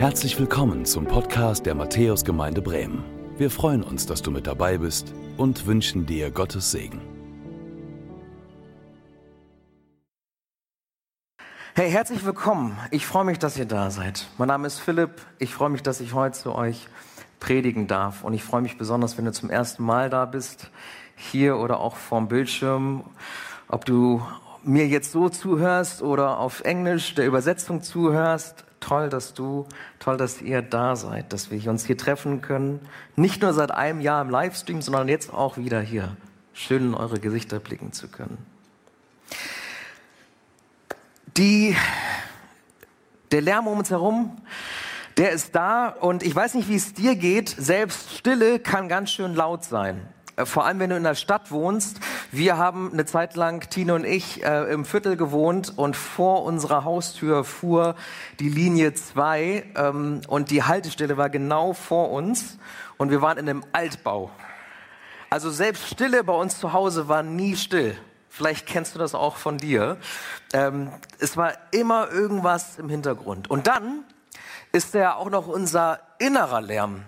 Herzlich willkommen zum Podcast der Matthäusgemeinde Bremen. Wir freuen uns, dass du mit dabei bist und wünschen dir Gottes Segen. Hey, herzlich willkommen. Ich freue mich, dass ihr da seid. Mein Name ist Philipp. Ich freue mich, dass ich heute zu euch predigen darf. Und ich freue mich besonders, wenn du zum ersten Mal da bist, hier oder auch vorm Bildschirm. Ob du mir jetzt so zuhörst oder auf Englisch der Übersetzung zuhörst, toll, dass du, toll, dass ihr da seid, dass wir uns hier treffen können. Nicht nur seit einem Jahr im Livestream, sondern jetzt auch wieder hier. Schön in eure Gesichter blicken zu können. Die, der Lärm um uns herum, der ist da und ich weiß nicht, wie es dir geht. Selbst Stille kann ganz schön laut sein. Äh, vor allem, wenn du in der Stadt wohnst. Wir haben eine Zeit lang, Tino und ich, äh, im Viertel gewohnt und vor unserer Haustür fuhr die Linie 2 ähm, und die Haltestelle war genau vor uns und wir waren in einem Altbau. Also selbst Stille bei uns zu Hause war nie still. Vielleicht kennst du das auch von dir. Ähm, es war immer irgendwas im Hintergrund. Und dann ist ja auch noch unser innerer Lärm.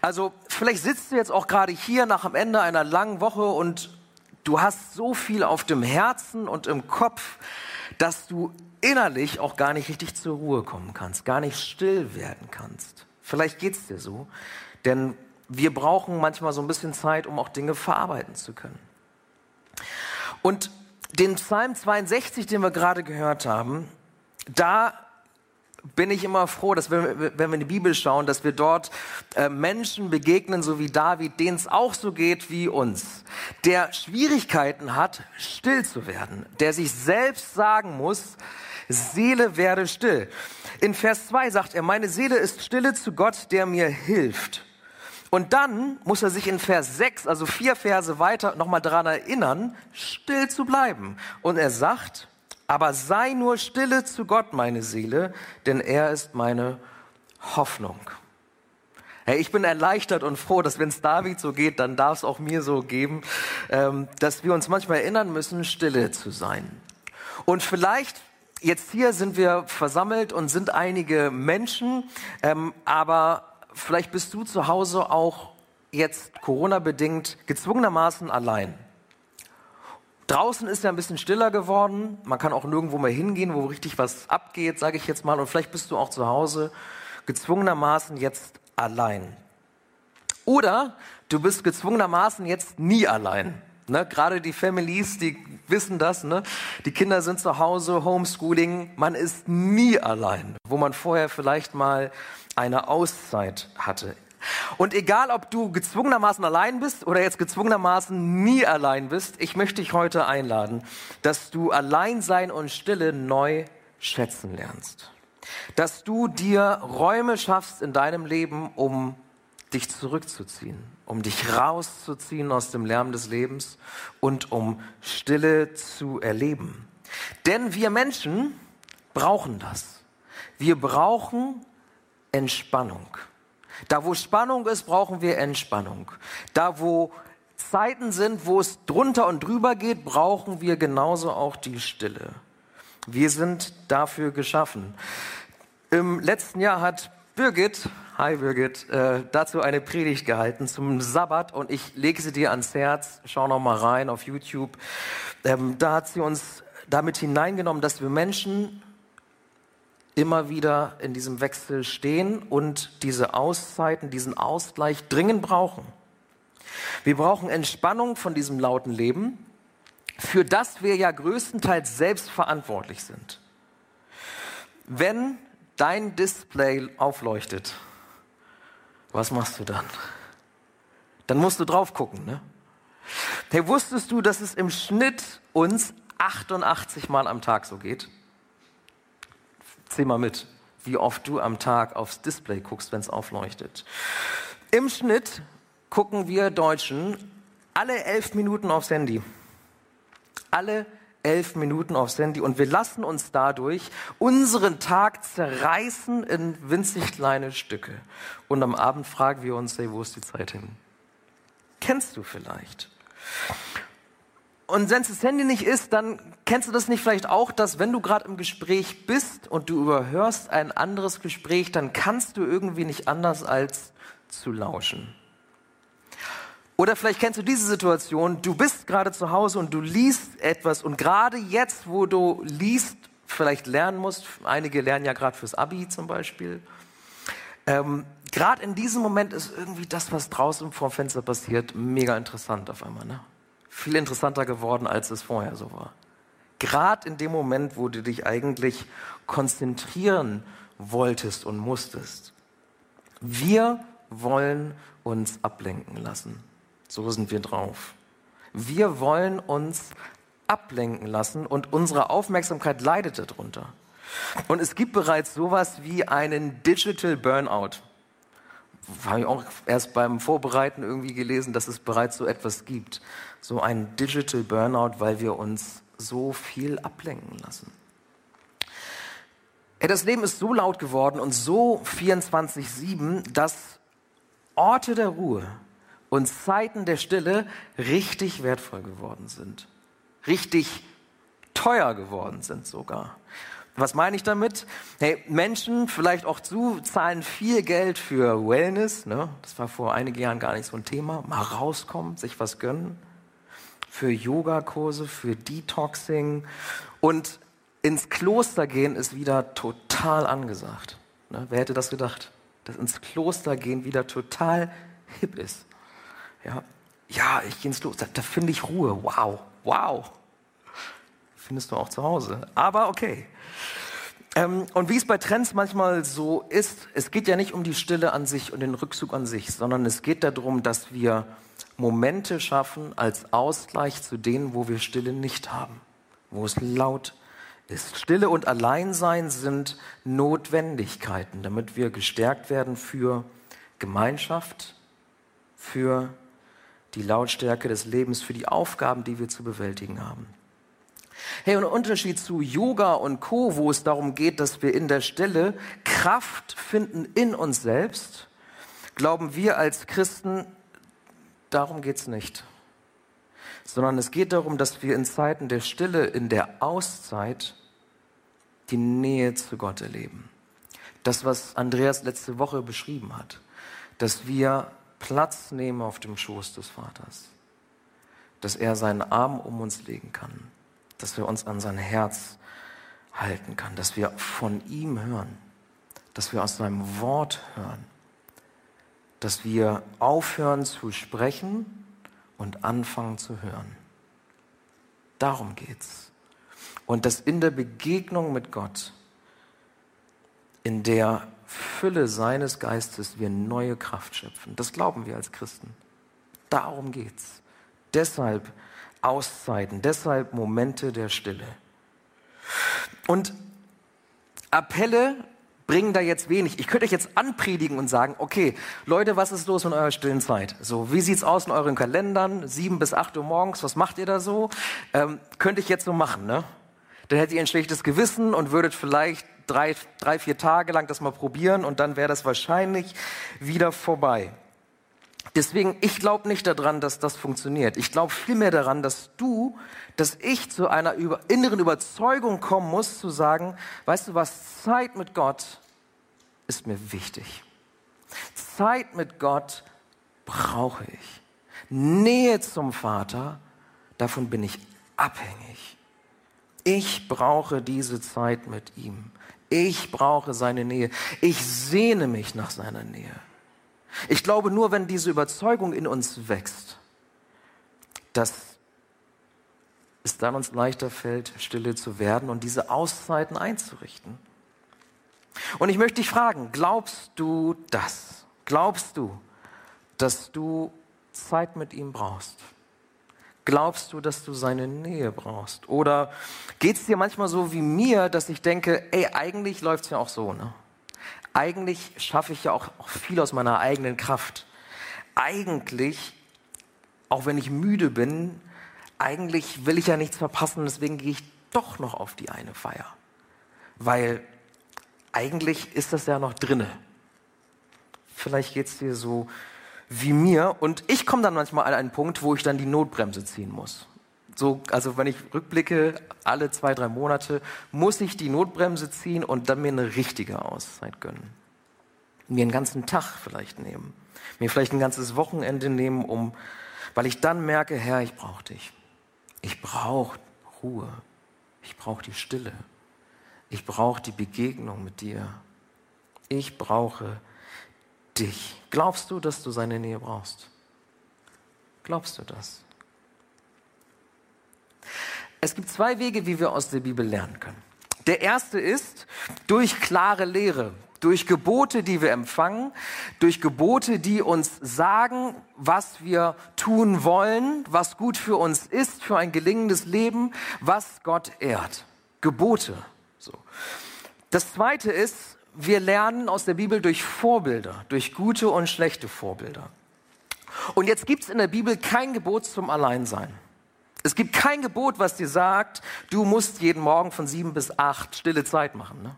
Also vielleicht sitzt du jetzt auch gerade hier nach dem Ende einer langen Woche und du hast so viel auf dem Herzen und im Kopf, dass du innerlich auch gar nicht richtig zur Ruhe kommen kannst, gar nicht still werden kannst. Vielleicht geht es dir so, denn wir brauchen manchmal so ein bisschen Zeit, um auch Dinge verarbeiten zu können. Und den Psalm 62, den wir gerade gehört haben, da bin ich immer froh, dass wir, wenn wir in die Bibel schauen, dass wir dort äh, Menschen begegnen, so wie David, denen es auch so geht wie uns, der Schwierigkeiten hat, still zu werden, der sich selbst sagen muss, Seele werde still. In Vers 2 sagt er, meine Seele ist stille zu Gott, der mir hilft. Und dann muss er sich in Vers 6, also vier Verse weiter, nochmal daran erinnern, still zu bleiben. Und er sagt, aber sei nur stille zu Gott, meine Seele, denn er ist meine Hoffnung. Hey, ich bin erleichtert und froh, dass wenn es David so geht, dann darf es auch mir so geben, ähm, dass wir uns manchmal erinnern müssen, stille zu sein. Und vielleicht jetzt hier sind wir versammelt und sind einige Menschen, ähm, aber vielleicht bist du zu Hause auch jetzt Corona bedingt gezwungenermaßen allein. Draußen ist ja ein bisschen stiller geworden. Man kann auch nirgendwo mehr hingehen, wo richtig was abgeht, sage ich jetzt mal. Und vielleicht bist du auch zu Hause gezwungenermaßen jetzt allein. Oder du bist gezwungenermaßen jetzt nie allein. Ne? Gerade die Families, die wissen das. Ne? Die Kinder sind zu Hause, Homeschooling. Man ist nie allein, wo man vorher vielleicht mal eine Auszeit hatte. Und egal, ob du gezwungenermaßen allein bist oder jetzt gezwungenermaßen nie allein bist, ich möchte dich heute einladen, dass du Alleinsein und Stille neu schätzen lernst. Dass du dir Räume schaffst in deinem Leben, um dich zurückzuziehen, um dich rauszuziehen aus dem Lärm des Lebens und um Stille zu erleben. Denn wir Menschen brauchen das. Wir brauchen Entspannung. Da, wo Spannung ist, brauchen wir Entspannung. Da, wo Zeiten sind, wo es drunter und drüber geht, brauchen wir genauso auch die Stille. Wir sind dafür geschaffen. Im letzten Jahr hat Birgit, hi Birgit, äh, dazu eine Predigt gehalten zum Sabbat und ich lege sie dir ans Herz. Schau noch mal rein auf YouTube. Ähm, da hat sie uns damit hineingenommen, dass wir Menschen immer wieder in diesem Wechsel stehen und diese Auszeiten, diesen Ausgleich dringend brauchen. Wir brauchen Entspannung von diesem lauten Leben, für das wir ja größtenteils selbst verantwortlich sind. Wenn dein Display aufleuchtet, was machst du dann? Dann musst du drauf gucken, ne? Hey, wusstest du, dass es im Schnitt uns 88 Mal am Tag so geht? Zähl mal mit, wie oft du am Tag aufs Display guckst, wenn es aufleuchtet. Im Schnitt gucken wir Deutschen alle elf Minuten aufs Handy. Alle elf Minuten aufs Handy und wir lassen uns dadurch unseren Tag zerreißen in winzig kleine Stücke. Und am Abend fragen wir uns, hey, wo ist die Zeit hin? Kennst du vielleicht? Und wenn es das Handy nicht ist, dann kennst du das nicht vielleicht auch, dass wenn du gerade im Gespräch bist und du überhörst ein anderes Gespräch, dann kannst du irgendwie nicht anders als zu lauschen. Oder vielleicht kennst du diese Situation, du bist gerade zu Hause und du liest etwas und gerade jetzt, wo du liest, vielleicht lernen musst, einige lernen ja gerade fürs Abi zum Beispiel, ähm, gerade in diesem Moment ist irgendwie das, was draußen vor dem Fenster passiert, mega interessant auf einmal. Ne? Viel interessanter geworden, als es vorher so war. Gerade in dem Moment, wo du dich eigentlich konzentrieren wolltest und musstest. Wir wollen uns ablenken lassen. So sind wir drauf. Wir wollen uns ablenken lassen und unsere Aufmerksamkeit leidet darunter. Und es gibt bereits sowas wie einen Digital Burnout. Habe ich auch erst beim Vorbereiten irgendwie gelesen, dass es bereits so etwas gibt. So ein Digital Burnout, weil wir uns so viel ablenken lassen. Das Leben ist so laut geworden und so 24-7, dass Orte der Ruhe und Zeiten der Stille richtig wertvoll geworden sind. Richtig teuer geworden sind sogar. Was meine ich damit? Hey, Menschen, vielleicht auch zu, zahlen viel Geld für Wellness. Ne? Das war vor einigen Jahren gar nicht so ein Thema. Mal rauskommen, sich was gönnen. Für Yogakurse, für Detoxing. Und ins Kloster gehen ist wieder total angesagt. Ne? Wer hätte das gedacht? Dass ins Kloster gehen wieder total hip ist. Ja, ja ich gehe ins Kloster, da finde ich Ruhe. Wow, wow. Findest du auch zu Hause. Aber okay. Ähm, und wie es bei Trends manchmal so ist, es geht ja nicht um die Stille an sich und den Rückzug an sich, sondern es geht darum, dass wir Momente schaffen als Ausgleich zu denen, wo wir Stille nicht haben, wo es laut ist. Stille und Alleinsein sind Notwendigkeiten, damit wir gestärkt werden für Gemeinschaft, für die Lautstärke des Lebens, für die Aufgaben, die wir zu bewältigen haben. Hey, und Unterschied zu Yoga und Co., wo es darum geht, dass wir in der Stille Kraft finden in uns selbst, glauben wir als Christen, darum geht es nicht. Sondern es geht darum, dass wir in Zeiten der Stille, in der Auszeit, die Nähe zu Gott erleben. Das, was Andreas letzte Woche beschrieben hat, dass wir Platz nehmen auf dem Schoß des Vaters, dass er seinen Arm um uns legen kann, dass wir uns an sein Herz halten kann, dass wir von ihm hören, dass wir aus seinem Wort hören, dass wir aufhören zu sprechen und anfangen zu hören. Darum geht's. Und dass in der Begegnung mit Gott, in der Fülle seines Geistes wir neue Kraft schöpfen. Das glauben wir als Christen. Darum geht's. Deshalb Auszeiten, deshalb Momente der Stille. Und Appelle bringen da jetzt wenig. Ich könnte euch jetzt anpredigen und sagen, okay, Leute, was ist los in eurer stillen Zeit? So, wie sieht's aus in euren Kalendern? Sieben bis acht Uhr morgens, was macht ihr da so? Ähm, könnte ich jetzt so machen, ne? Dann hättet ihr ein schlechtes Gewissen und würdet vielleicht drei, drei, vier Tage lang das mal probieren und dann wäre das wahrscheinlich wieder vorbei. Deswegen, ich glaube nicht daran, dass das funktioniert. Ich glaube vielmehr daran, dass du, dass ich zu einer über, inneren Überzeugung kommen muss, zu sagen, weißt du was, Zeit mit Gott ist mir wichtig. Zeit mit Gott brauche ich. Nähe zum Vater, davon bin ich abhängig. Ich brauche diese Zeit mit ihm. Ich brauche seine Nähe. Ich sehne mich nach seiner Nähe. Ich glaube, nur wenn diese Überzeugung in uns wächst, dass es dann uns leichter fällt, stille zu werden und diese Auszeiten einzurichten. Und ich möchte dich fragen, glaubst du das? Glaubst du, dass du Zeit mit ihm brauchst? Glaubst du, dass du seine Nähe brauchst? Oder geht es dir manchmal so wie mir, dass ich denke, ey, eigentlich läuft es ja auch so, ne? Eigentlich schaffe ich ja auch, auch viel aus meiner eigenen Kraft. Eigentlich, auch wenn ich müde bin, eigentlich will ich ja nichts verpassen, deswegen gehe ich doch noch auf die eine Feier. Weil eigentlich ist das ja noch drinne. Vielleicht geht es dir so wie mir. Und ich komme dann manchmal an einen Punkt, wo ich dann die Notbremse ziehen muss. So, also wenn ich rückblicke, alle zwei, drei Monate, muss ich die Notbremse ziehen und dann mir eine richtige Auszeit gönnen. Mir einen ganzen Tag vielleicht nehmen. Mir vielleicht ein ganzes Wochenende nehmen, um, weil ich dann merke, Herr, ich brauche dich. Ich brauche Ruhe. Ich brauche die Stille. Ich brauche die Begegnung mit dir. Ich brauche dich. Glaubst du, dass du seine Nähe brauchst? Glaubst du das? Es gibt zwei Wege, wie wir aus der Bibel lernen können. Der erste ist durch klare Lehre, durch Gebote, die wir empfangen, durch Gebote, die uns sagen, was wir tun wollen, was gut für uns ist, für ein gelingendes Leben, was Gott ehrt. Gebote. So. Das zweite ist, wir lernen aus der Bibel durch Vorbilder, durch gute und schlechte Vorbilder. Und jetzt gibt es in der Bibel kein Gebot zum Alleinsein. Es gibt kein Gebot, was dir sagt, du musst jeden Morgen von sieben bis acht stille Zeit machen. Ne?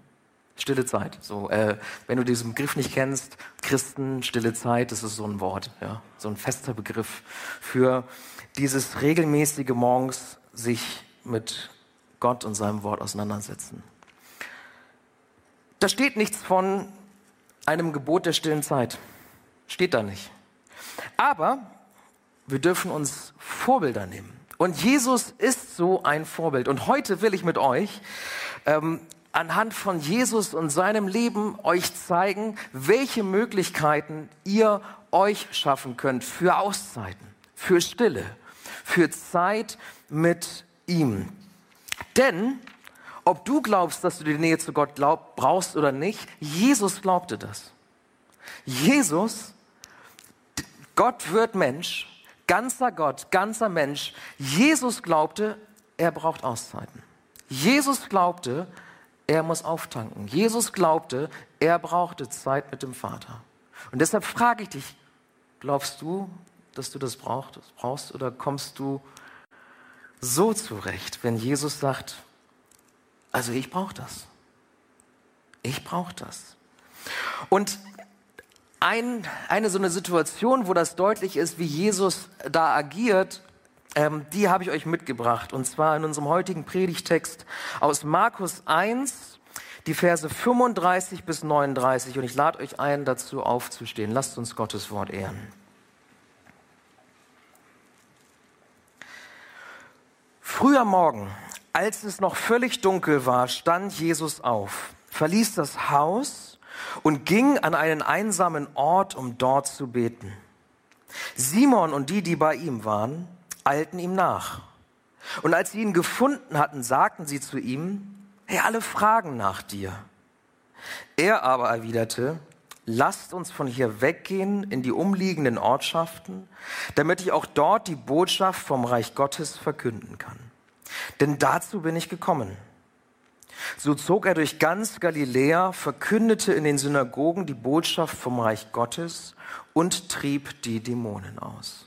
Stille Zeit. So, äh, wenn du diesen Begriff nicht kennst, Christen, stille Zeit, das ist so ein Wort, ja, so ein fester Begriff für dieses regelmäßige morgens sich mit Gott und seinem Wort auseinandersetzen. Da steht nichts von einem Gebot der stillen Zeit. Steht da nicht. Aber wir dürfen uns Vorbilder nehmen. Und Jesus ist so ein Vorbild. Und heute will ich mit euch ähm, anhand von Jesus und seinem Leben euch zeigen, welche Möglichkeiten ihr euch schaffen könnt für Auszeiten, für Stille, für Zeit mit ihm. Denn ob du glaubst, dass du die Nähe zu Gott glaub, brauchst oder nicht, Jesus glaubte das. Jesus, Gott wird Mensch, ganzer Gott, ganzer Mensch. Jesus glaubte, er braucht Auszeiten. Jesus glaubte, er muss auftanken. Jesus glaubte, er brauchte Zeit mit dem Vater. Und deshalb frage ich dich, glaubst du, dass du das brauchst oder kommst du so zurecht, wenn Jesus sagt, also ich brauche das. Ich brauche das. Und ein, eine so eine Situation, wo das deutlich ist, wie Jesus da agiert, ähm, die habe ich euch mitgebracht. Und zwar in unserem heutigen Predigtext aus Markus 1, die Verse 35 bis 39. Und ich lade euch ein, dazu aufzustehen. Lasst uns Gottes Wort ehren. Früher Morgen, als es noch völlig dunkel war, stand Jesus auf, verließ das Haus und ging an einen einsamen Ort, um dort zu beten. Simon und die, die bei ihm waren, eilten ihm nach. Und als sie ihn gefunden hatten, sagten sie zu ihm, hey, alle fragen nach dir. Er aber erwiderte, lasst uns von hier weggehen in die umliegenden Ortschaften, damit ich auch dort die Botschaft vom Reich Gottes verkünden kann. Denn dazu bin ich gekommen. So zog er durch ganz Galiläa, verkündete in den Synagogen die Botschaft vom Reich Gottes und trieb die Dämonen aus.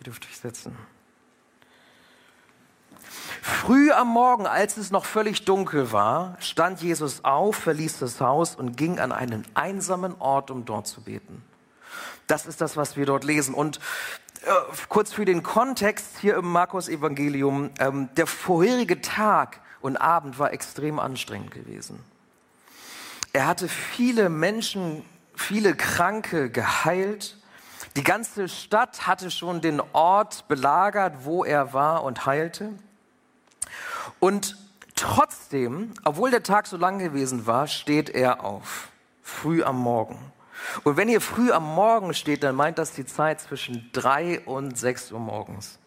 Ihr dürft euch setzen. Früh am Morgen, als es noch völlig dunkel war, stand Jesus auf, verließ das Haus und ging an einen einsamen Ort, um dort zu beten. Das ist das, was wir dort lesen. Und kurz für den Kontext hier im Markus Evangelium, ähm, der vorherige Tag und Abend war extrem anstrengend gewesen. Er hatte viele Menschen, viele Kranke geheilt. Die ganze Stadt hatte schon den Ort belagert, wo er war und heilte. Und trotzdem, obwohl der Tag so lang gewesen war, steht er auf, früh am Morgen. Und wenn ihr früh am Morgen steht, dann meint das die Zeit zwischen drei und sechs Uhr morgens.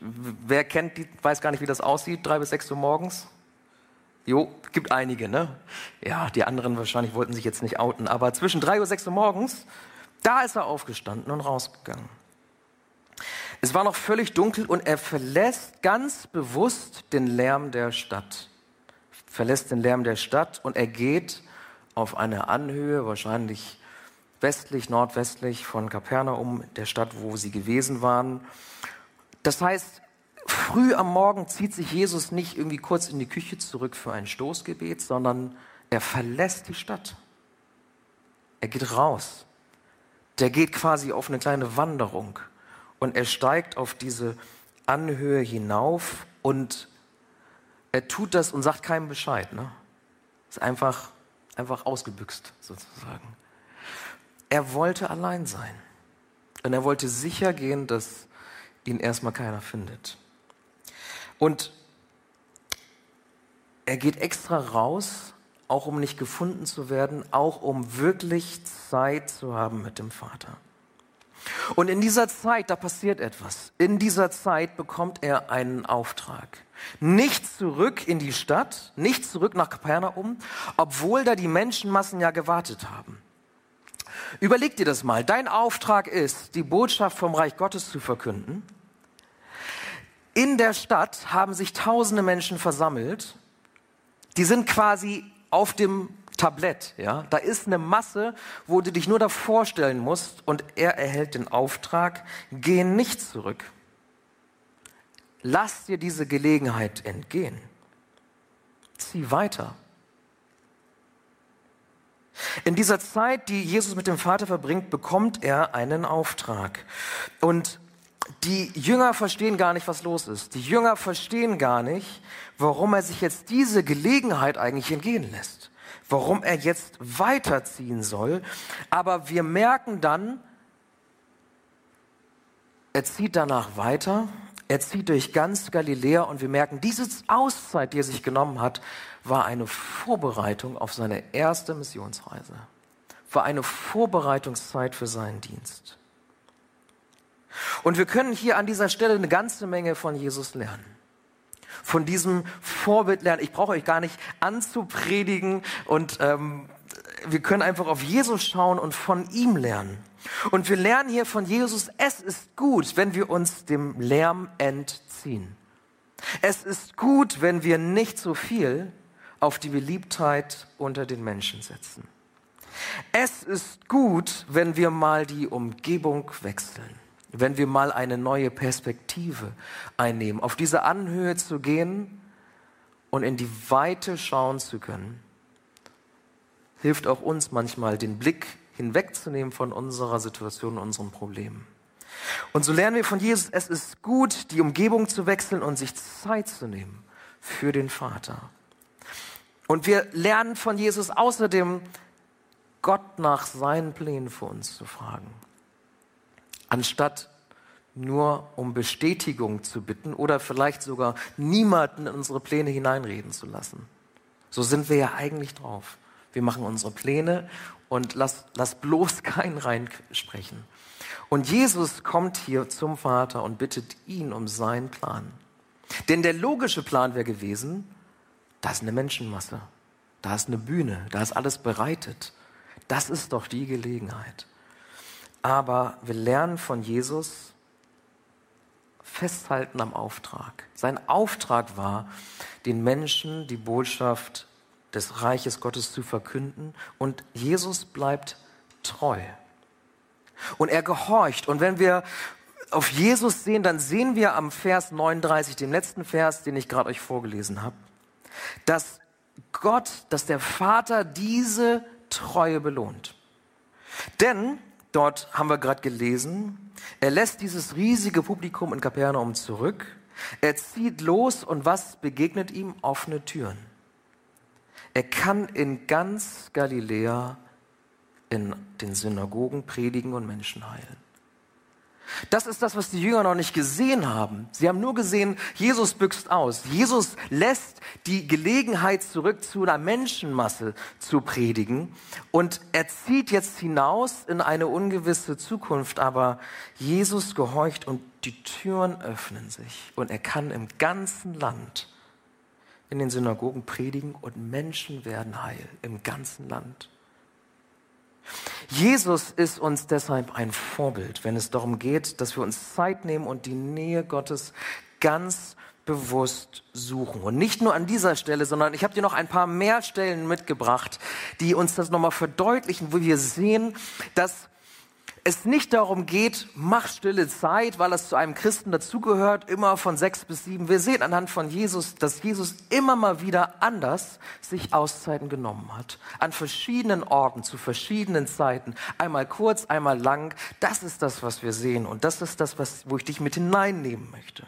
Wer kennt die, weiß gar nicht, wie das aussieht, drei bis sechs Uhr morgens? Jo, gibt einige, ne? Ja, die anderen wahrscheinlich wollten sich jetzt nicht outen, aber zwischen drei und sechs Uhr morgens, da ist er aufgestanden und rausgegangen. Es war noch völlig dunkel und er verlässt ganz bewusst den Lärm der Stadt. Verlässt den Lärm der Stadt und er geht auf eine Anhöhe, wahrscheinlich westlich, nordwestlich von Kapernaum, der Stadt, wo sie gewesen waren. Das heißt, früh am Morgen zieht sich Jesus nicht irgendwie kurz in die Küche zurück für ein Stoßgebet, sondern er verlässt die Stadt. Er geht raus. Der geht quasi auf eine kleine Wanderung und er steigt auf diese Anhöhe hinauf und er tut das und sagt keinem Bescheid. Ne? Ist einfach, einfach ausgebüxt sozusagen. Er wollte allein sein. Und er wollte sicher gehen, dass ihn erstmal keiner findet. Und er geht extra raus, auch um nicht gefunden zu werden, auch um wirklich Zeit zu haben mit dem Vater. Und in dieser Zeit, da passiert etwas. In dieser Zeit bekommt er einen Auftrag. Nicht zurück in die Stadt, nicht zurück nach Kapernaum, obwohl da die Menschenmassen ja gewartet haben. Überleg dir das mal. Dein Auftrag ist, die Botschaft vom Reich Gottes zu verkünden. In der Stadt haben sich tausende Menschen versammelt. Die sind quasi auf dem Tablett, ja. Da ist eine Masse, wo du dich nur davor stellen musst und er erhält den Auftrag, geh nicht zurück. Lass dir diese Gelegenheit entgehen. Zieh weiter. In dieser Zeit, die Jesus mit dem Vater verbringt, bekommt er einen Auftrag. Und die Jünger verstehen gar nicht, was los ist. Die Jünger verstehen gar nicht, warum er sich jetzt diese Gelegenheit eigentlich entgehen lässt. Warum er jetzt weiterziehen soll. Aber wir merken dann, er zieht danach weiter. Er zieht durch ganz Galiläa und wir merken, diese Auszeit, die er sich genommen hat, war eine Vorbereitung auf seine erste Missionsreise, war eine Vorbereitungszeit für seinen Dienst. Und wir können hier an dieser Stelle eine ganze Menge von Jesus lernen. Von diesem Vorbild lernen. Ich brauche euch gar nicht anzupredigen und ähm, wir können einfach auf Jesus schauen und von ihm lernen. Und wir lernen hier von Jesus, es ist gut, wenn wir uns dem Lärm entziehen. Es ist gut, wenn wir nicht so viel auf die Beliebtheit unter den Menschen setzen. Es ist gut, wenn wir mal die Umgebung wechseln, wenn wir mal eine neue Perspektive einnehmen, auf diese Anhöhe zu gehen und in die Weite schauen zu können, hilft auch uns manchmal, den Blick hinwegzunehmen von unserer Situation, unseren Problemen. Und so lernen wir von Jesus, es ist gut, die Umgebung zu wechseln und sich Zeit zu nehmen für den Vater. Und wir lernen von Jesus außerdem, Gott nach seinen Plänen für uns zu fragen. Anstatt nur um Bestätigung zu bitten oder vielleicht sogar niemanden in unsere Pläne hineinreden zu lassen. So sind wir ja eigentlich drauf. Wir machen unsere Pläne und lass, lass bloß keinen reinsprechen. Und Jesus kommt hier zum Vater und bittet ihn um seinen Plan. Denn der logische Plan wäre gewesen, da ist eine Menschenmasse, da ist eine Bühne, da ist alles bereitet. Das ist doch die Gelegenheit. Aber wir lernen von Jesus festhalten am Auftrag. Sein Auftrag war, den Menschen die Botschaft des Reiches Gottes zu verkünden und Jesus bleibt treu. Und er gehorcht. Und wenn wir auf Jesus sehen, dann sehen wir am Vers 39, dem letzten Vers, den ich gerade euch vorgelesen habe, dass Gott, dass der Vater diese Treue belohnt. Denn dort haben wir gerade gelesen, er lässt dieses riesige Publikum in Kapernaum zurück. Er zieht los und was begegnet ihm? Offene Türen. Er kann in ganz Galiläa in den Synagogen predigen und Menschen heilen. Das ist das, was die Jünger noch nicht gesehen haben. Sie haben nur gesehen, Jesus büxt aus. Jesus lässt die Gelegenheit zurück zu einer Menschenmasse zu predigen und er zieht jetzt hinaus in eine ungewisse Zukunft, aber Jesus gehorcht und die Türen öffnen sich und er kann im ganzen Land in den Synagogen predigen und Menschen werden heil im ganzen Land. Jesus ist uns deshalb ein Vorbild, wenn es darum geht, dass wir uns Zeit nehmen und die Nähe Gottes ganz bewusst suchen. Und nicht nur an dieser Stelle, sondern ich habe dir noch ein paar mehr Stellen mitgebracht, die uns das nochmal verdeutlichen, wo wir sehen, dass es nicht darum geht, mach stille Zeit, weil es zu einem Christen dazugehört, immer von sechs bis sieben. Wir sehen anhand von Jesus, dass Jesus immer mal wieder anders sich Auszeiten genommen hat. An verschiedenen Orten, zu verschiedenen Zeiten. Einmal kurz, einmal lang. Das ist das, was wir sehen. Und das ist das, was, wo ich dich mit hineinnehmen möchte.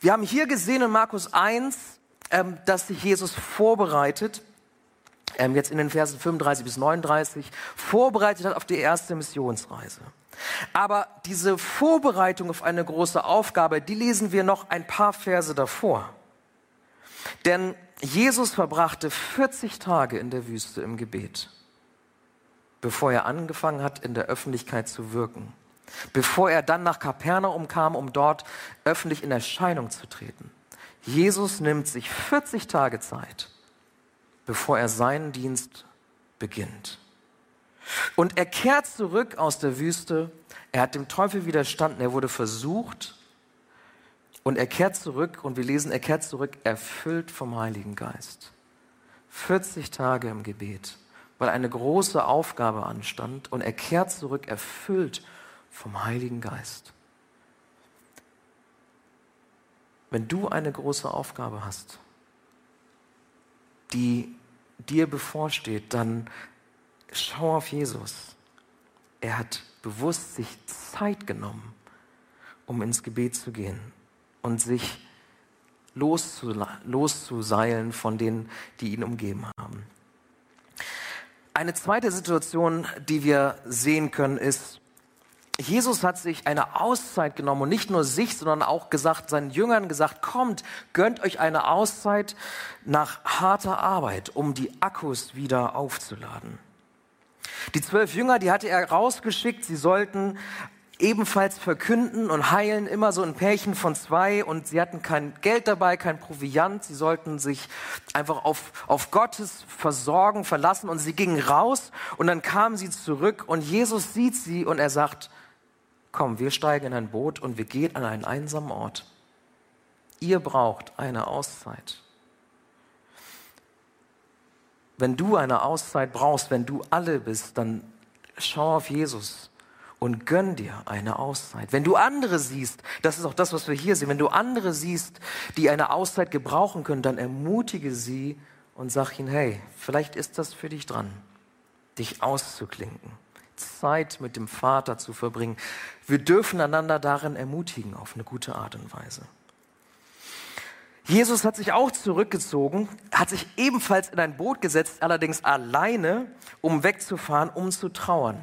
Wir haben hier gesehen in Markus 1, ähm, dass sich Jesus vorbereitet ähm, jetzt in den Versen 35 bis 39 vorbereitet hat auf die erste Missionsreise. Aber diese Vorbereitung auf eine große Aufgabe, die lesen wir noch ein paar Verse davor. Denn Jesus verbrachte 40 Tage in der Wüste im Gebet, bevor er angefangen hat, in der Öffentlichkeit zu wirken. Bevor er dann nach Kapernaum kam, um dort öffentlich in Erscheinung zu treten. Jesus nimmt sich 40 Tage Zeit bevor er seinen Dienst beginnt. Und er kehrt zurück aus der Wüste. Er hat dem Teufel widerstanden. Er wurde versucht. Und er kehrt zurück. Und wir lesen, er kehrt zurück, erfüllt vom Heiligen Geist. 40 Tage im Gebet, weil eine große Aufgabe anstand. Und er kehrt zurück, erfüllt vom Heiligen Geist. Wenn du eine große Aufgabe hast, die dir bevorsteht, dann schau auf Jesus. Er hat bewusst sich Zeit genommen, um ins Gebet zu gehen und sich loszuseilen von denen, die ihn umgeben haben. Eine zweite Situation, die wir sehen können, ist, Jesus hat sich eine Auszeit genommen und nicht nur sich, sondern auch gesagt, seinen Jüngern gesagt, kommt, gönnt euch eine Auszeit nach harter Arbeit, um die Akkus wieder aufzuladen. Die zwölf Jünger, die hatte er rausgeschickt, sie sollten ebenfalls verkünden und heilen, immer so ein Pärchen von zwei. Und sie hatten kein Geld dabei, kein Proviant, sie sollten sich einfach auf, auf Gottes Versorgen verlassen. Und sie gingen raus und dann kamen sie zurück. Und Jesus sieht sie und er sagt, komm, wir steigen in ein Boot und wir gehen an einen einsamen Ort. Ihr braucht eine Auszeit. Wenn du eine Auszeit brauchst, wenn du alle bist, dann schau auf Jesus und gönn dir eine Auszeit. Wenn du andere siehst, das ist auch das, was wir hier sehen, wenn du andere siehst, die eine Auszeit gebrauchen können, dann ermutige sie und sag ihnen, hey, vielleicht ist das für dich dran, dich auszuklinken. Zeit mit dem Vater zu verbringen. Wir dürfen einander darin ermutigen auf eine gute Art und Weise. Jesus hat sich auch zurückgezogen, hat sich ebenfalls in ein Boot gesetzt, allerdings alleine, um wegzufahren, um zu trauern.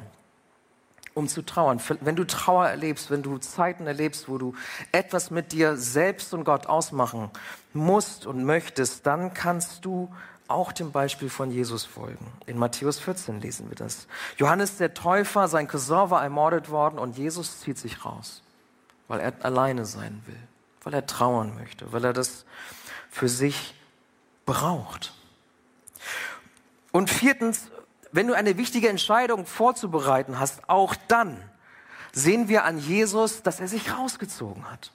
Um zu trauern. Wenn du Trauer erlebst, wenn du Zeiten erlebst, wo du etwas mit dir selbst und Gott ausmachen musst und möchtest, dann kannst du auch dem Beispiel von Jesus folgen. In Matthäus 14 lesen wir das. Johannes der Täufer, sein Cousin war ermordet worden und Jesus zieht sich raus, weil er alleine sein will, weil er trauern möchte, weil er das für sich braucht. Und viertens, wenn du eine wichtige Entscheidung vorzubereiten hast, auch dann sehen wir an Jesus, dass er sich rausgezogen hat.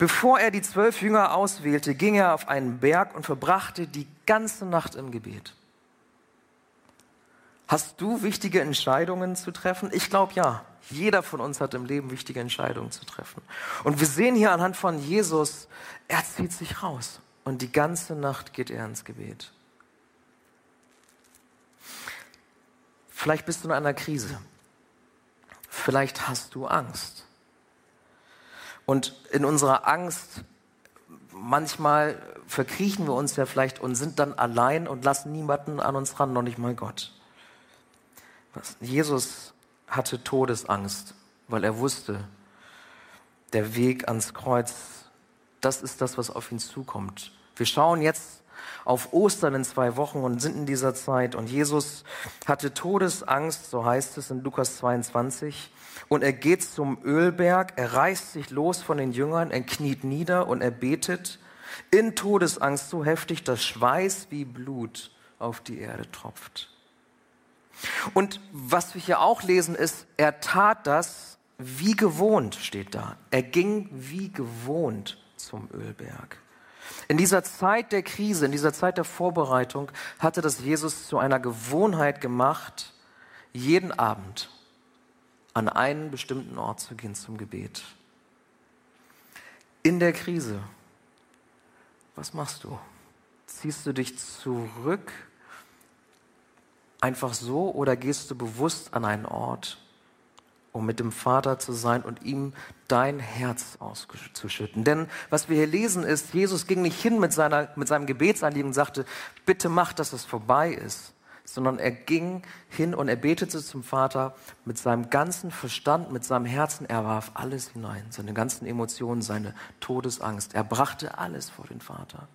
Bevor er die zwölf Jünger auswählte, ging er auf einen Berg und verbrachte die ganze Nacht im Gebet. Hast du wichtige Entscheidungen zu treffen? Ich glaube ja. Jeder von uns hat im Leben wichtige Entscheidungen zu treffen. Und wir sehen hier anhand von Jesus, er zieht sich raus und die ganze Nacht geht er ins Gebet. Vielleicht bist du in einer Krise. Vielleicht hast du Angst. Und in unserer Angst, manchmal verkriechen wir uns ja vielleicht und sind dann allein und lassen niemanden an uns ran, noch nicht mal Gott. Jesus hatte Todesangst, weil er wusste, der Weg ans Kreuz, das ist das, was auf ihn zukommt. Wir schauen jetzt auf Ostern in zwei Wochen und sind in dieser Zeit. Und Jesus hatte Todesangst, so heißt es in Lukas 22. Und er geht zum Ölberg, er reißt sich los von den Jüngern, er kniet nieder und er betet in Todesangst so heftig, dass Schweiß wie Blut auf die Erde tropft. Und was wir hier auch lesen ist, er tat das wie gewohnt, steht da. Er ging wie gewohnt zum Ölberg. In dieser Zeit der Krise, in dieser Zeit der Vorbereitung hatte das Jesus zu einer Gewohnheit gemacht, jeden Abend an einen bestimmten Ort zu gehen zum Gebet. In der Krise, was machst du? Ziehst du dich zurück einfach so oder gehst du bewusst an einen Ort, um mit dem Vater zu sein und ihm dein Herz auszuschütten. Denn was wir hier lesen ist, Jesus ging nicht hin mit, seiner, mit seinem Gebetsanliegen und sagte, bitte mach, dass es vorbei ist, sondern er ging hin und er betete zum Vater mit seinem ganzen Verstand, mit seinem Herzen. Er warf alles hinein, seine ganzen Emotionen, seine Todesangst. Er brachte alles vor den Vater.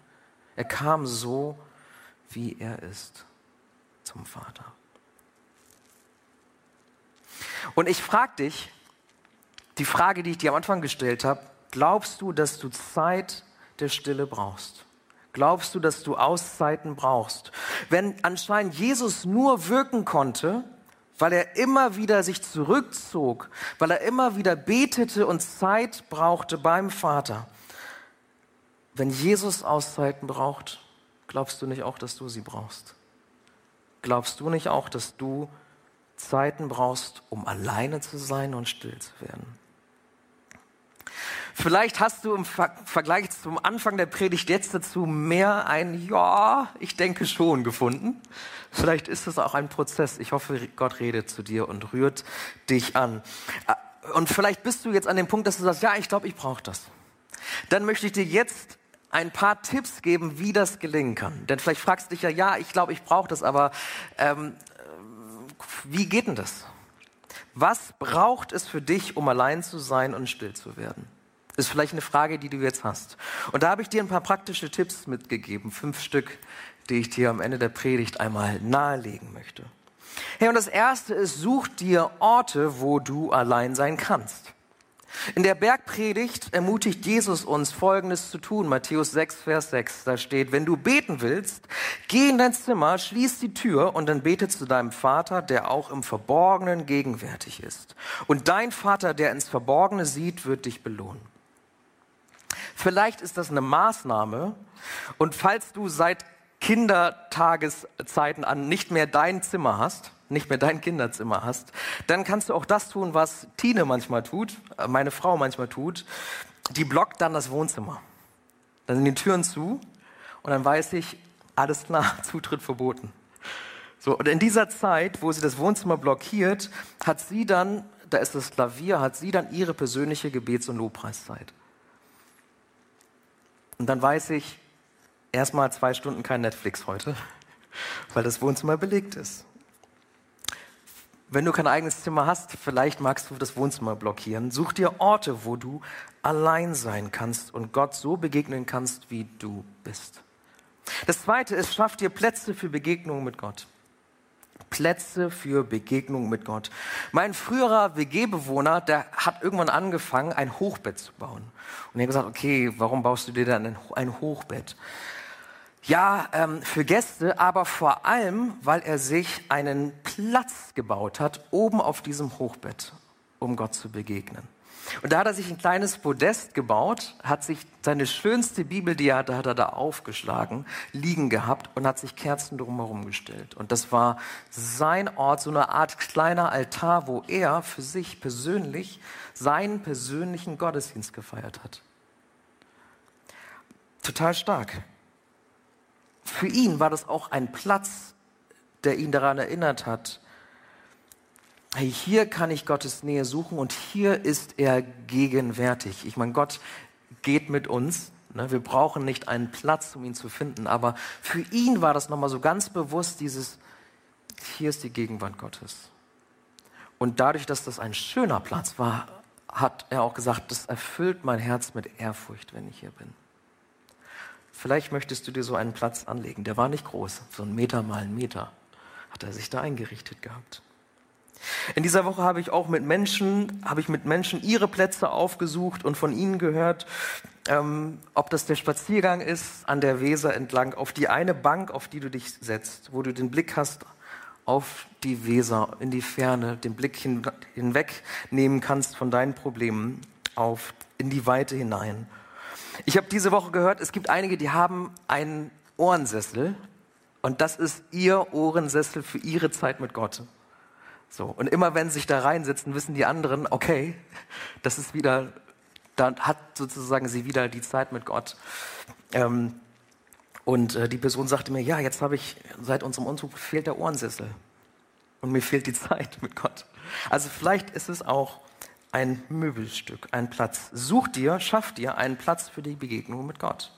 Er kam so, wie er ist, zum Vater. Und ich frage dich, die Frage, die ich dir am Anfang gestellt habe, glaubst du, dass du Zeit der Stille brauchst? Glaubst du, dass du Auszeiten brauchst? Wenn anscheinend Jesus nur wirken konnte, weil er immer wieder sich zurückzog, weil er immer wieder betete und Zeit brauchte beim Vater. Wenn Jesus Auszeiten braucht, glaubst du nicht auch, dass du sie brauchst? Glaubst du nicht auch, dass du Zeiten brauchst, um alleine zu sein und still zu werden. Vielleicht hast du im Ver Vergleich zum Anfang der Predigt jetzt dazu mehr ein Ja, ich denke schon gefunden. Vielleicht ist es auch ein Prozess. Ich hoffe, Gott redet zu dir und rührt dich an. Und vielleicht bist du jetzt an dem Punkt, dass du sagst, ja, ich glaube, ich brauche das. Dann möchte ich dir jetzt ein paar Tipps geben, wie das gelingen kann. Denn vielleicht fragst du dich ja, ja, ich glaube, ich brauche das, aber ähm, wie geht denn das? Was braucht es für dich, um allein zu sein und still zu werden? Das ist vielleicht eine Frage, die du jetzt hast. Und da habe ich dir ein paar praktische Tipps mitgegeben, fünf Stück, die ich dir am Ende der Predigt einmal nahelegen möchte. Hey, und das erste ist, such dir Orte, wo du allein sein kannst. In der Bergpredigt ermutigt Jesus uns, Folgendes zu tun. Matthäus 6, Vers 6. Da steht, wenn du beten willst, geh in dein Zimmer, schließ die Tür und dann bete zu deinem Vater, der auch im Verborgenen gegenwärtig ist. Und dein Vater, der ins Verborgene sieht, wird dich belohnen. Vielleicht ist das eine Maßnahme. Und falls du seit Kindertageszeiten an nicht mehr dein Zimmer hast, nicht mehr dein Kinderzimmer hast, dann kannst du auch das tun, was Tine manchmal tut, äh, meine Frau manchmal tut. Die blockt dann das Wohnzimmer. Dann sind die Türen zu und dann weiß ich, alles klar, Zutritt verboten. So, und in dieser Zeit, wo sie das Wohnzimmer blockiert, hat sie dann, da ist das Klavier, hat sie dann ihre persönliche Gebets- und Lobpreiszeit. Und dann weiß ich, erstmal zwei Stunden kein Netflix heute, weil das Wohnzimmer belegt ist. Wenn du kein eigenes Zimmer hast, vielleicht magst du das Wohnzimmer blockieren. Such dir Orte, wo du allein sein kannst und Gott so begegnen kannst, wie du bist. Das zweite ist, schaff dir Plätze für Begegnungen mit Gott. Plätze für Begegnung mit Gott. Mein früherer WG-Bewohner, der hat irgendwann angefangen, ein Hochbett zu bauen. Und er hat gesagt, okay, warum baust du dir dann ein Hochbett? Ja, ähm, für Gäste, aber vor allem, weil er sich einen Platz gebaut hat, oben auf diesem Hochbett, um Gott zu begegnen. Und da hat er sich ein kleines Podest gebaut, hat sich seine schönste Bibel, die er hatte, hat er da aufgeschlagen, liegen gehabt und hat sich Kerzen drumherum gestellt. Und das war sein Ort, so eine Art kleiner Altar, wo er für sich persönlich seinen persönlichen Gottesdienst gefeiert hat. Total stark für ihn war das auch ein Platz, der ihn daran erinnert hat, hey, hier kann ich Gottes Nähe suchen und hier ist er gegenwärtig. Ich meine, Gott geht mit uns. Ne? Wir brauchen nicht einen Platz, um ihn zu finden, aber für ihn war das nochmal so ganz bewusst dieses, hier ist die Gegenwart Gottes. Und dadurch, dass das ein schöner Platz war, hat er auch gesagt, das erfüllt mein Herz mit Ehrfurcht, wenn ich hier bin. Vielleicht möchtest du dir so einen Platz anlegen. Der war nicht groß, so ein Meter mal ein Meter hat er sich da eingerichtet gehabt. In dieser Woche habe ich auch mit Menschen, habe ich mit Menschen ihre Plätze aufgesucht und von ihnen gehört, ähm, ob das der Spaziergang ist an der Weser entlang, auf die eine Bank, auf die du dich setzt, wo du den Blick hast auf die Weser, in die Ferne, den Blick hin, hinweg kannst von deinen Problemen auf in die Weite hinein ich habe diese Woche gehört, es gibt einige, die haben einen Ohrensessel und das ist ihr Ohrensessel für ihre Zeit mit Gott. So. Und immer wenn sie sich da reinsetzen, wissen die anderen, okay, das ist wieder, da hat sozusagen sie wieder die Zeit mit Gott. Ähm, und äh, die Person sagte mir, ja, jetzt habe ich, seit unserem Umzug fehlt der Ohrensessel. Und mir fehlt die Zeit mit Gott. Also vielleicht ist es auch ein Möbelstück, ein Platz. Such dir, schaff dir einen Platz für die Begegnung mit Gott.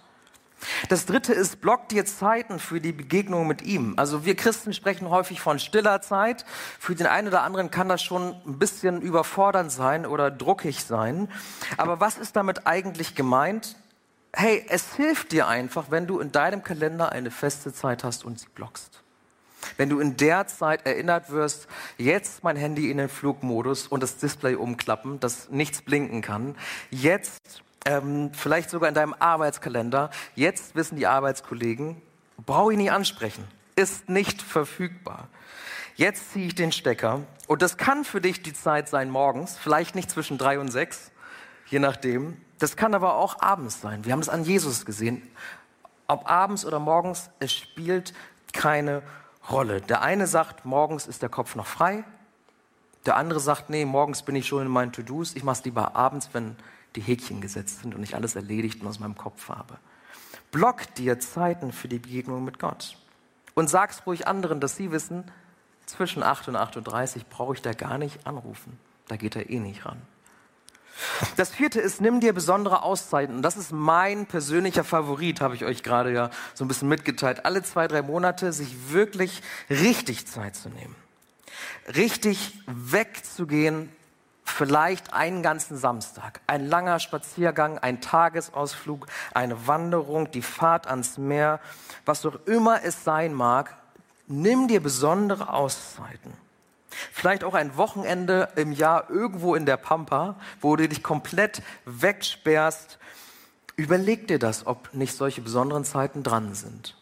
Das dritte ist, block dir Zeiten für die Begegnung mit ihm. Also wir Christen sprechen häufig von stiller Zeit. Für den einen oder anderen kann das schon ein bisschen überfordernd sein oder druckig sein. Aber was ist damit eigentlich gemeint? Hey, es hilft dir einfach, wenn du in deinem Kalender eine feste Zeit hast und sie blockst. Wenn du in der Zeit erinnert wirst, jetzt mein Handy in den Flugmodus und das Display umklappen, dass nichts blinken kann. Jetzt ähm, vielleicht sogar in deinem Arbeitskalender. Jetzt wissen die Arbeitskollegen, brauche ich nicht ansprechen, ist nicht verfügbar. Jetzt ziehe ich den Stecker und das kann für dich die Zeit sein morgens, vielleicht nicht zwischen drei und sechs, je nachdem. Das kann aber auch abends sein. Wir haben es an Jesus gesehen. Ob abends oder morgens, es spielt keine Rolle. Der eine sagt, morgens ist der Kopf noch frei. Der andere sagt, nee, morgens bin ich schon in meinen To-Dos. Ich mache es lieber abends, wenn die Häkchen gesetzt sind und ich alles erledigt und aus meinem Kopf habe. Block dir Zeiten für die Begegnung mit Gott. Und sag's ruhig anderen, dass sie wissen, zwischen 8 und 8.30 Uhr brauche ich da gar nicht anrufen. Da geht er eh nicht ran. Das vierte ist, nimm dir besondere Auszeiten. Und das ist mein persönlicher Favorit, habe ich euch gerade ja so ein bisschen mitgeteilt. Alle zwei, drei Monate sich wirklich richtig Zeit zu nehmen. Richtig wegzugehen vielleicht einen ganzen Samstag, ein langer Spaziergang, ein Tagesausflug, eine Wanderung, die Fahrt ans Meer, was auch immer es sein mag, nimm dir besondere Auszeiten. Vielleicht auch ein Wochenende im Jahr irgendwo in der Pampa, wo du dich komplett wegsperrst. Überleg dir das, ob nicht solche besonderen Zeiten dran sind.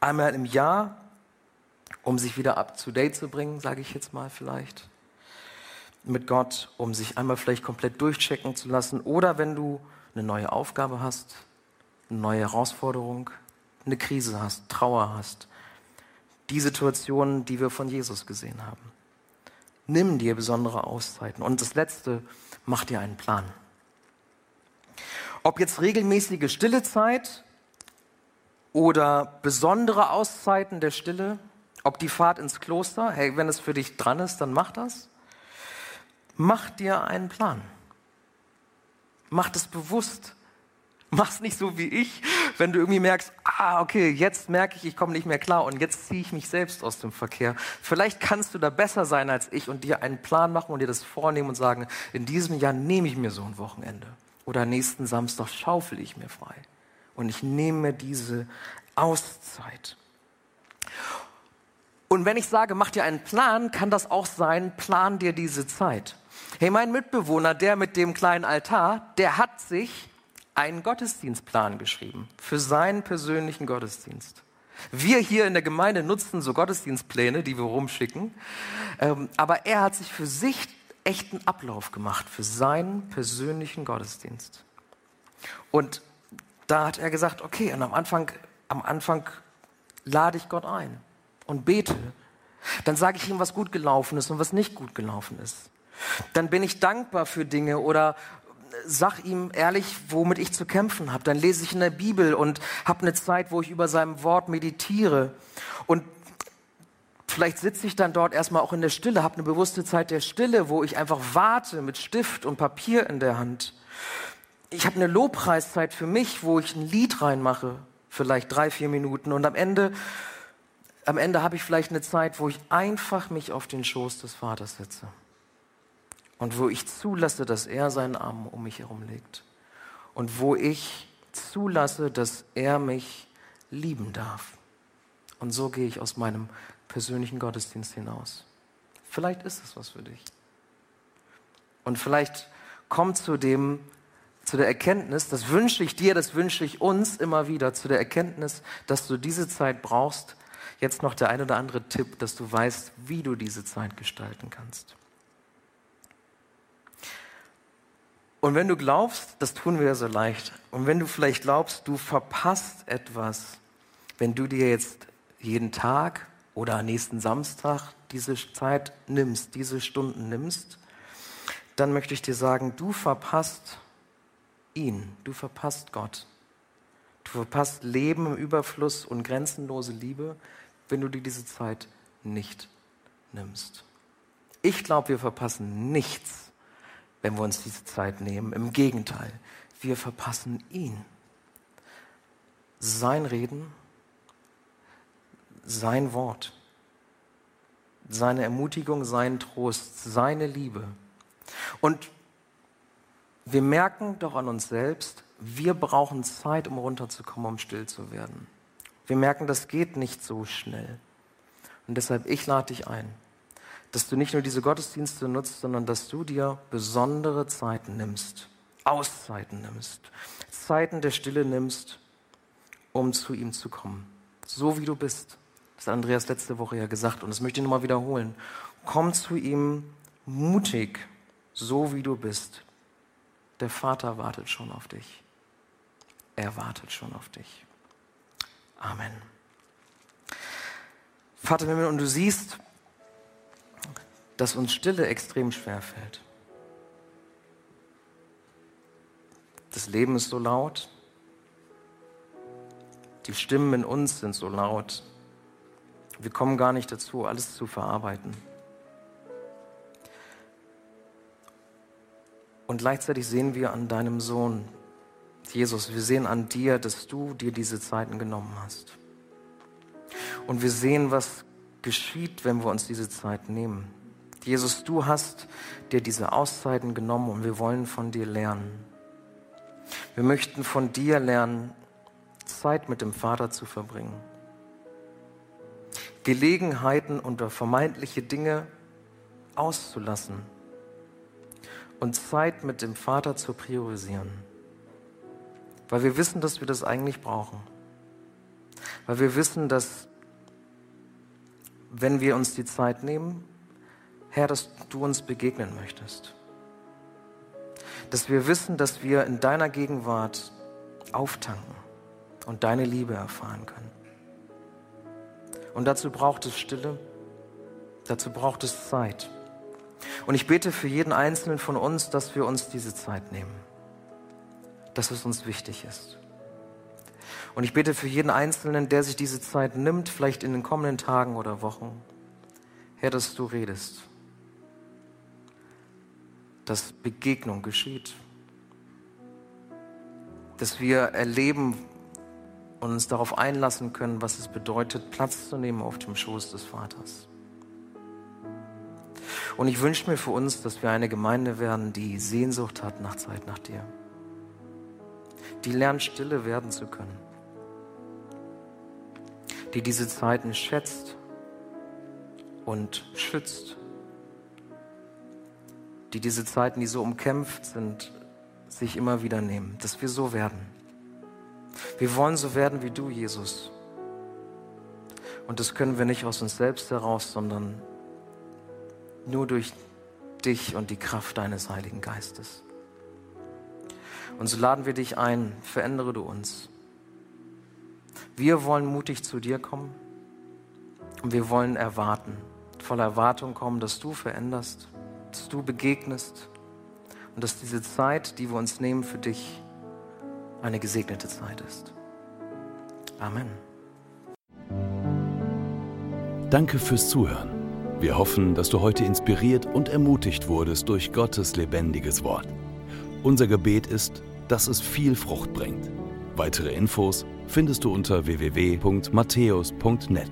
Einmal im Jahr, um sich wieder up to date zu bringen, sage ich jetzt mal vielleicht mit Gott, um sich einmal vielleicht komplett durchchecken zu lassen. Oder wenn du eine neue Aufgabe hast, eine neue Herausforderung, eine Krise hast, Trauer hast. Die Situationen, die wir von Jesus gesehen haben. Nimm dir besondere Auszeiten. Und das Letzte, mach dir einen Plan. Ob jetzt regelmäßige stille Zeit oder besondere Auszeiten der Stille, ob die Fahrt ins Kloster, hey, wenn es für dich dran ist, dann mach das. Mach dir einen Plan. Mach das bewusst. Mach's nicht so wie ich, wenn du irgendwie merkst, ah, okay, jetzt merke ich, ich komme nicht mehr klar und jetzt ziehe ich mich selbst aus dem Verkehr. Vielleicht kannst du da besser sein als ich und dir einen Plan machen und dir das vornehmen und sagen, in diesem Jahr nehme ich mir so ein Wochenende. Oder nächsten Samstag schaufel ich mir frei. Und ich nehme mir diese Auszeit. Und wenn ich sage, mach dir einen Plan, kann das auch sein, plan dir diese Zeit. Hey, mein Mitbewohner, der mit dem kleinen Altar, der hat sich einen Gottesdienstplan geschrieben für seinen persönlichen Gottesdienst. Wir hier in der Gemeinde nutzen so Gottesdienstpläne, die wir rumschicken, ähm, aber er hat sich für sich echten Ablauf gemacht, für seinen persönlichen Gottesdienst. Und da hat er gesagt, okay, und am Anfang, am Anfang lade ich Gott ein und bete. Dann sage ich ihm, was gut gelaufen ist und was nicht gut gelaufen ist. Dann bin ich dankbar für Dinge oder sag ihm ehrlich, womit ich zu kämpfen habe. Dann lese ich in der Bibel und habe eine Zeit, wo ich über seinem Wort meditiere. Und vielleicht sitze ich dann dort erstmal auch in der Stille, habe eine bewusste Zeit der Stille, wo ich einfach warte mit Stift und Papier in der Hand. Ich habe eine Lobpreiszeit für mich, wo ich ein Lied reinmache, vielleicht drei, vier Minuten. Und am Ende, am Ende habe ich vielleicht eine Zeit, wo ich einfach mich auf den Schoß des Vaters setze und wo ich zulasse, dass er seinen Arm um mich herum legt und wo ich zulasse, dass er mich lieben darf. Und so gehe ich aus meinem persönlichen Gottesdienst hinaus. Vielleicht ist es was für dich. Und vielleicht kommt zu dem, zu der Erkenntnis, das wünsche ich dir, das wünsche ich uns immer wieder, zu der Erkenntnis, dass du diese Zeit brauchst. Jetzt noch der ein oder andere Tipp, dass du weißt, wie du diese Zeit gestalten kannst. Und wenn du glaubst, das tun wir ja so leicht, und wenn du vielleicht glaubst, du verpasst etwas, wenn du dir jetzt jeden Tag oder nächsten Samstag diese Zeit nimmst, diese Stunden nimmst, dann möchte ich dir sagen, du verpasst ihn, du verpasst Gott. Du verpasst Leben im Überfluss und grenzenlose Liebe, wenn du dir diese Zeit nicht nimmst. Ich glaube, wir verpassen nichts, wenn wir uns diese Zeit nehmen. Im Gegenteil, wir verpassen ihn. Sein Reden, sein Wort, seine Ermutigung, sein Trost, seine Liebe. Und wir merken doch an uns selbst, wir brauchen Zeit, um runterzukommen, um still zu werden. Wir merken, das geht nicht so schnell. Und deshalb, ich lade dich ein, dass du nicht nur diese Gottesdienste nutzt, sondern dass du dir besondere Zeiten nimmst, Auszeiten nimmst, Zeiten der Stille nimmst, um zu ihm zu kommen. So wie du bist. Das hat Andreas letzte Woche ja gesagt und das möchte ich nochmal wiederholen. Komm zu ihm mutig, so wie du bist. Der Vater wartet schon auf dich. Er wartet schon auf dich. Amen. Vater und du siehst, dass uns Stille extrem schwer fällt. Das Leben ist so laut. Die Stimmen in uns sind so laut. Wir kommen gar nicht dazu, alles zu verarbeiten. Und gleichzeitig sehen wir an deinem Sohn, Jesus, wir sehen an dir, dass du dir diese Zeiten genommen hast. Und wir sehen, was geschieht, wenn wir uns diese Zeit nehmen. Jesus, du hast dir diese Auszeiten genommen und wir wollen von dir lernen. Wir möchten von dir lernen, Zeit mit dem Vater zu verbringen. Gelegenheiten oder vermeintliche Dinge auszulassen und Zeit mit dem Vater zu priorisieren. Weil wir wissen, dass wir das eigentlich brauchen. Weil wir wissen, dass wenn wir uns die Zeit nehmen, Herr, dass du uns begegnen möchtest. Dass wir wissen, dass wir in deiner Gegenwart auftanken und deine Liebe erfahren können. Und dazu braucht es Stille, dazu braucht es Zeit. Und ich bete für jeden Einzelnen von uns, dass wir uns diese Zeit nehmen, dass es uns wichtig ist. Und ich bete für jeden Einzelnen, der sich diese Zeit nimmt, vielleicht in den kommenden Tagen oder Wochen, Herr, dass du redest, dass Begegnung geschieht, dass wir erleben und uns darauf einlassen können, was es bedeutet, Platz zu nehmen auf dem Schoß des Vaters. Und ich wünsche mir für uns, dass wir eine Gemeinde werden, die Sehnsucht hat nach Zeit nach dir. Die lernt, stille werden zu können. Die diese Zeiten schätzt und schützt. Die diese Zeiten, die so umkämpft sind, sich immer wieder nehmen. Dass wir so werden. Wir wollen so werden wie du, Jesus. Und das können wir nicht aus uns selbst heraus, sondern nur durch dich und die Kraft deines Heiligen Geistes. Und so laden wir dich ein, verändere du uns. Wir wollen mutig zu dir kommen und wir wollen erwarten, voller Erwartung kommen, dass du veränderst, dass du begegnest und dass diese Zeit, die wir uns nehmen für dich, eine gesegnete Zeit ist. Amen. Danke fürs Zuhören. Wir hoffen, dass du heute inspiriert und ermutigt wurdest durch Gottes lebendiges Wort. Unser Gebet ist, dass es viel Frucht bringt. Weitere Infos findest du unter www.matthäus.net.